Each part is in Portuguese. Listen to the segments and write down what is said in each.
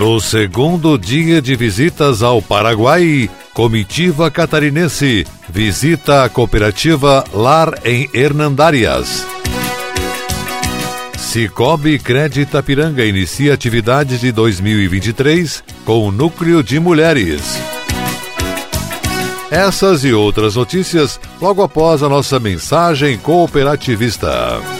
No segundo dia de visitas ao Paraguai, comitiva catarinense visita a cooperativa Lar em Hernandárias. Cicobi Crédito Piranga inicia atividades de 2023 com o núcleo de mulheres. Essas e outras notícias logo após a nossa mensagem cooperativista.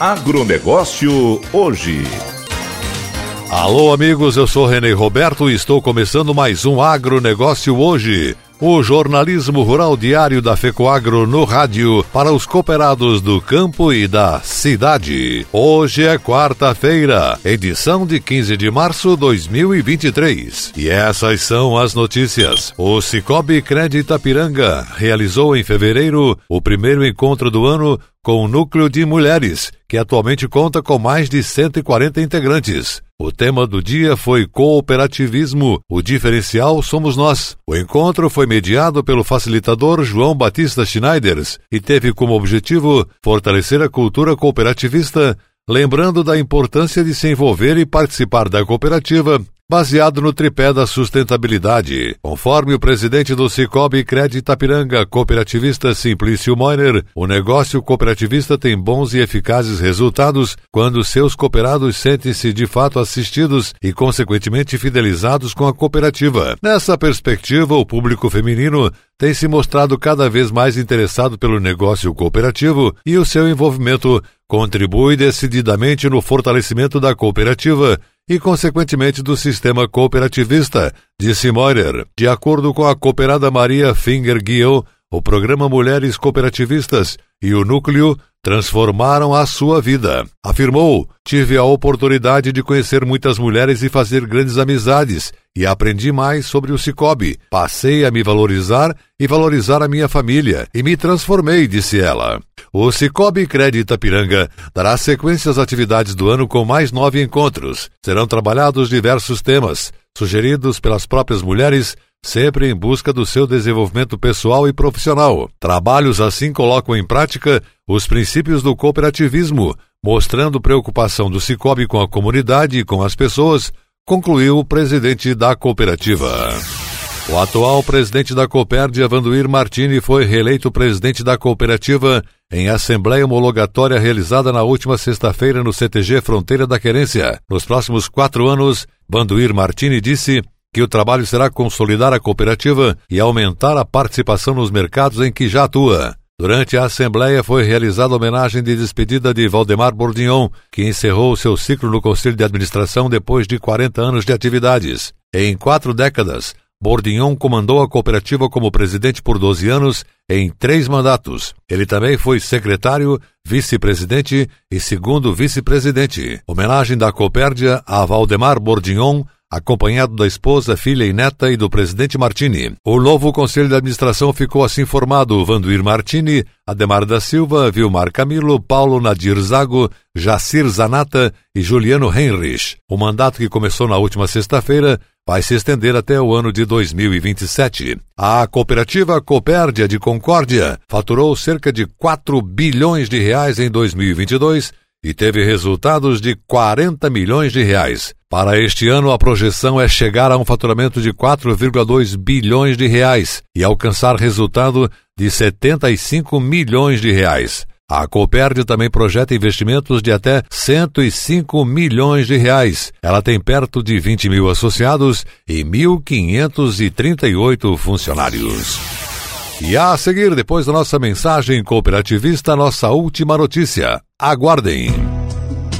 Agronegócio hoje. Alô, amigos, eu sou René Roberto e estou começando mais um Agronegócio hoje. O jornalismo rural diário da FECOAGRO no rádio para os cooperados do campo e da cidade. Hoje é quarta-feira, edição de 15 de março de 2023. E essas são as notícias. O Cicobi Crédito Piranga realizou em fevereiro o primeiro encontro do ano com o núcleo de mulheres, que atualmente conta com mais de 140 integrantes. O tema do dia foi cooperativismo, o diferencial somos nós. O encontro foi mediado pelo facilitador João Batista Schneiders e teve como objetivo fortalecer a cultura cooperativista, lembrando da importância de se envolver e participar da cooperativa baseado no tripé da sustentabilidade. Conforme o presidente do Cicobi Crédito Itapiranga, cooperativista Simplício Moiner, o negócio cooperativista tem bons e eficazes resultados quando seus cooperados sentem-se de fato assistidos e, consequentemente, fidelizados com a cooperativa. Nessa perspectiva, o público feminino tem se mostrado cada vez mais interessado pelo negócio cooperativo e o seu envolvimento contribui decididamente no fortalecimento da cooperativa e, consequentemente, do sistema cooperativista, disse Moirer. De acordo com a cooperada Maria Finger Guiel, o programa Mulheres Cooperativistas e o Núcleo transformaram a sua vida. Afirmou: Tive a oportunidade de conhecer muitas mulheres e fazer grandes amizades, e aprendi mais sobre o Cicobi. Passei a me valorizar e valorizar a minha família, e me transformei, disse ela. O Cicobi Crédito Piranga dará sequência às atividades do ano com mais nove encontros. Serão trabalhados diversos temas, sugeridos pelas próprias mulheres sempre em busca do seu desenvolvimento pessoal e profissional. Trabalhos assim colocam em prática os princípios do cooperativismo, mostrando preocupação do Cicobi com a comunidade e com as pessoas, concluiu o presidente da cooperativa. O atual presidente da Copérdia, Vanduir Martini, foi reeleito presidente da cooperativa em assembleia homologatória realizada na última sexta-feira no CTG Fronteira da Querência. Nos próximos quatro anos, Vanduir Martini disse que o trabalho será consolidar a cooperativa e aumentar a participação nos mercados em que já atua. Durante a Assembleia foi realizada a homenagem de despedida de Valdemar Bordignon, que encerrou seu ciclo no Conselho de Administração depois de 40 anos de atividades. Em quatro décadas, Bordignon comandou a cooperativa como presidente por 12 anos em três mandatos. Ele também foi secretário, vice-presidente e segundo vice-presidente. Homenagem da Copérdia a Valdemar Bordignon acompanhado da esposa, filha e neta e do presidente Martini. O novo conselho de administração ficou assim formado: Vanduir Martini, Ademar da Silva, Vilmar Camilo, Paulo Nadir Zago, Jacir Zanata e Juliano Heinrich. O mandato que começou na última sexta-feira vai se estender até o ano de 2027. A cooperativa Copérdia de Concórdia faturou cerca de 4 bilhões de reais em 2022 e teve resultados de 40 milhões de reais. Para este ano, a projeção é chegar a um faturamento de 4,2 bilhões de reais e alcançar resultado de 75 milhões de reais. A Coperd também projeta investimentos de até 105 milhões de reais. Ela tem perto de 20 mil associados e 1.538 funcionários. E a seguir, depois da nossa mensagem cooperativista, nossa última notícia. Aguardem.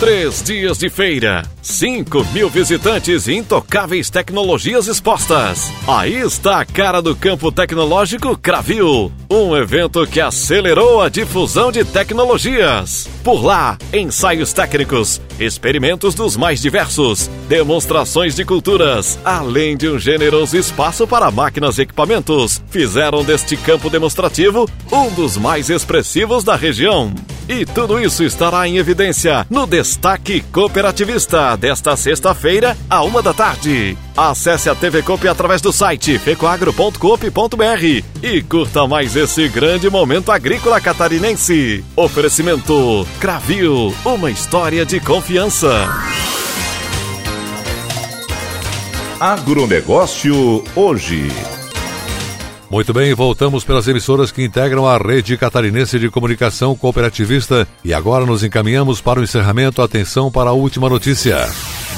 Três dias de feira 5 mil visitantes e intocáveis tecnologias expostas. Aí está a cara do campo tecnológico Cravil, um evento que acelerou a difusão de tecnologias. Por lá, ensaios técnicos, experimentos dos mais diversos, demonstrações de culturas, além de um generoso espaço para máquinas e equipamentos, fizeram deste campo demonstrativo um dos mais expressivos da região. E tudo isso estará em evidência no Destaque Cooperativista desta sexta-feira, à uma da tarde. Acesse a TV Coop através do site fecoagro.coop.br e curta mais esse grande momento agrícola catarinense. Oferecimento Cravil, uma história de confiança. Agronegócio hoje. Muito bem, voltamos pelas emissoras que integram a rede catarinense de comunicação cooperativista e agora nos encaminhamos para o encerramento. Atenção para a última notícia.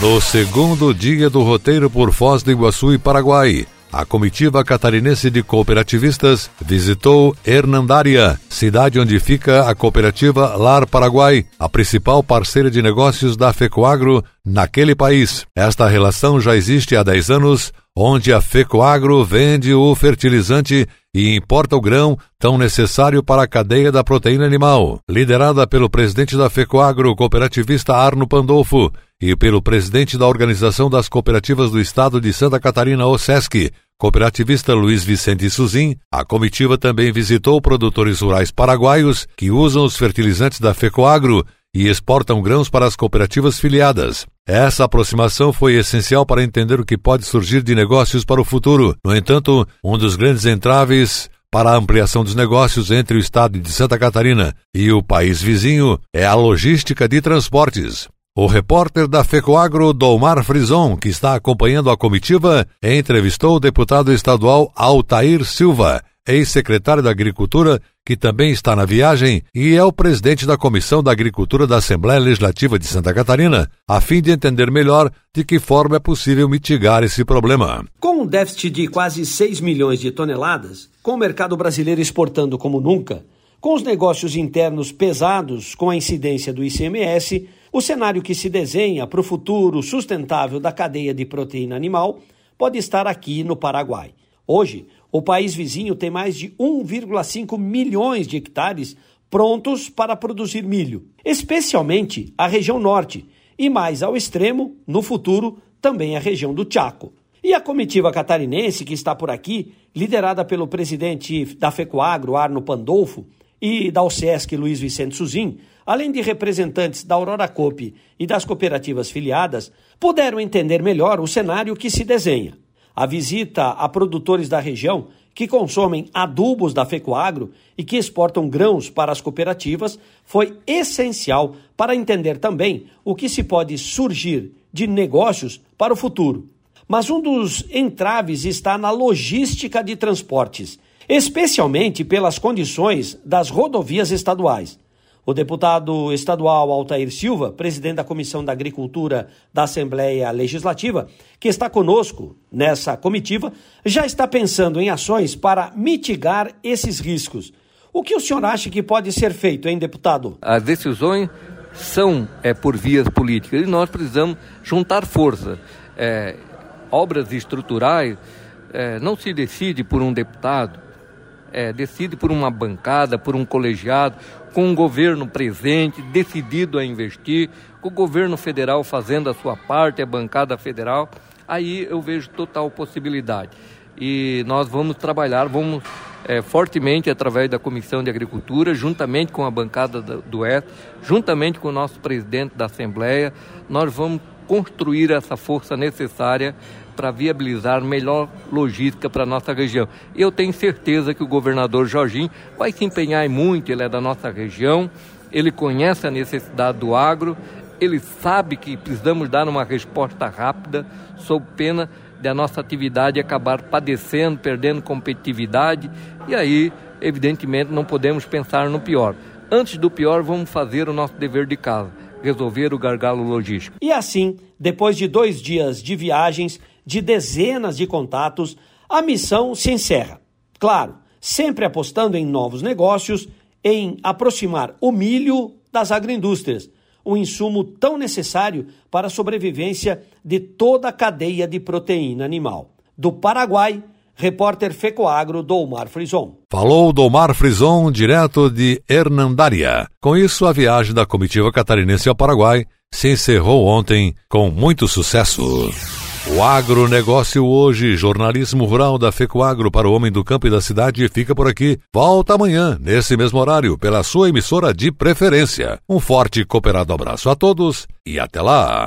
No segundo dia do roteiro por Foz do Iguaçu e Paraguai, a comitiva catarinense de cooperativistas visitou Hernandária, cidade onde fica a cooperativa Lar Paraguai, a principal parceira de negócios da FECOAGRO naquele país. Esta relação já existe há 10 anos, onde a FECOAGRO vende o fertilizante e importa o grão tão necessário para a cadeia da proteína animal. Liderada pelo presidente da FECOAGRO, cooperativista Arno Pandolfo, e pelo presidente da Organização das Cooperativas do Estado de Santa Catarina, OSESC, cooperativista Luiz Vicente Suzin, a comitiva também visitou produtores rurais paraguaios que usam os fertilizantes da FECOAGRO e exportam grãos para as cooperativas filiadas. Essa aproximação foi essencial para entender o que pode surgir de negócios para o futuro. No entanto, um dos grandes entraves para a ampliação dos negócios entre o estado de Santa Catarina e o país vizinho é a logística de transportes. O repórter da FECOAGRO, Dolmar Frison, que está acompanhando a comitiva, entrevistou o deputado estadual Altair Silva, ex-secretário da Agricultura, que também está na viagem e é o presidente da Comissão da Agricultura da Assembleia Legislativa de Santa Catarina, a fim de entender melhor de que forma é possível mitigar esse problema. Com um déficit de quase 6 milhões de toneladas, com o mercado brasileiro exportando como nunca, com os negócios internos pesados com a incidência do ICMS, o cenário que se desenha para o futuro sustentável da cadeia de proteína animal pode estar aqui no Paraguai. Hoje, o país vizinho tem mais de 1,5 milhões de hectares prontos para produzir milho, especialmente a região norte, e mais ao extremo, no futuro, também a região do Chaco. E a comitiva catarinense que está por aqui, liderada pelo presidente da FECOAGRO, Arno Pandolfo, e da OSESC, Luiz Vicente Suzin, além de representantes da Aurora Coop e das cooperativas filiadas, puderam entender melhor o cenário que se desenha. A visita a produtores da região que consomem adubos da Fecoagro e que exportam grãos para as cooperativas foi essencial para entender também o que se pode surgir de negócios para o futuro. Mas um dos entraves está na logística de transportes, especialmente pelas condições das rodovias estaduais. O deputado estadual Altair Silva, presidente da Comissão da Agricultura da Assembleia Legislativa, que está conosco nessa comitiva, já está pensando em ações para mitigar esses riscos. O que o senhor acha que pode ser feito, hein, deputado? As decisões são é, por vias políticas e nós precisamos juntar força. É, obras estruturais é, não se decide por um deputado, é, decide por uma bancada, por um colegiado, com um governo presente, decidido a investir, com o governo federal fazendo a sua parte, a bancada federal, aí eu vejo total possibilidade. E nós vamos trabalhar, vamos é, fortemente através da Comissão de Agricultura, juntamente com a bancada do Oeste, juntamente com o nosso presidente da Assembleia, nós vamos construir essa força necessária para viabilizar melhor logística para a nossa região. Eu tenho certeza que o governador Jorginho vai se empenhar muito, ele é da nossa região, ele conhece a necessidade do agro, ele sabe que precisamos dar uma resposta rápida, sob pena de a nossa atividade acabar padecendo, perdendo competitividade, e aí, evidentemente, não podemos pensar no pior. Antes do pior, vamos fazer o nosso dever de casa, resolver o gargalo logístico. E assim, depois de dois dias de viagens, de dezenas de contatos, a missão se encerra. Claro, sempre apostando em novos negócios, em aproximar o milho das agroindústrias um insumo tão necessário para a sobrevivência de toda a cadeia de proteína animal. Do Paraguai, repórter Fecoagro Domar Frison. Falou Domar Frison, direto de Hernandaria. Com isso, a viagem da comitiva catarinense ao Paraguai se encerrou ontem com muito sucesso. O agronegócio hoje, jornalismo rural da FECOAGro para o homem do campo e da cidade fica por aqui. Volta amanhã, nesse mesmo horário, pela sua emissora de preferência. Um forte e cooperado abraço a todos e até lá!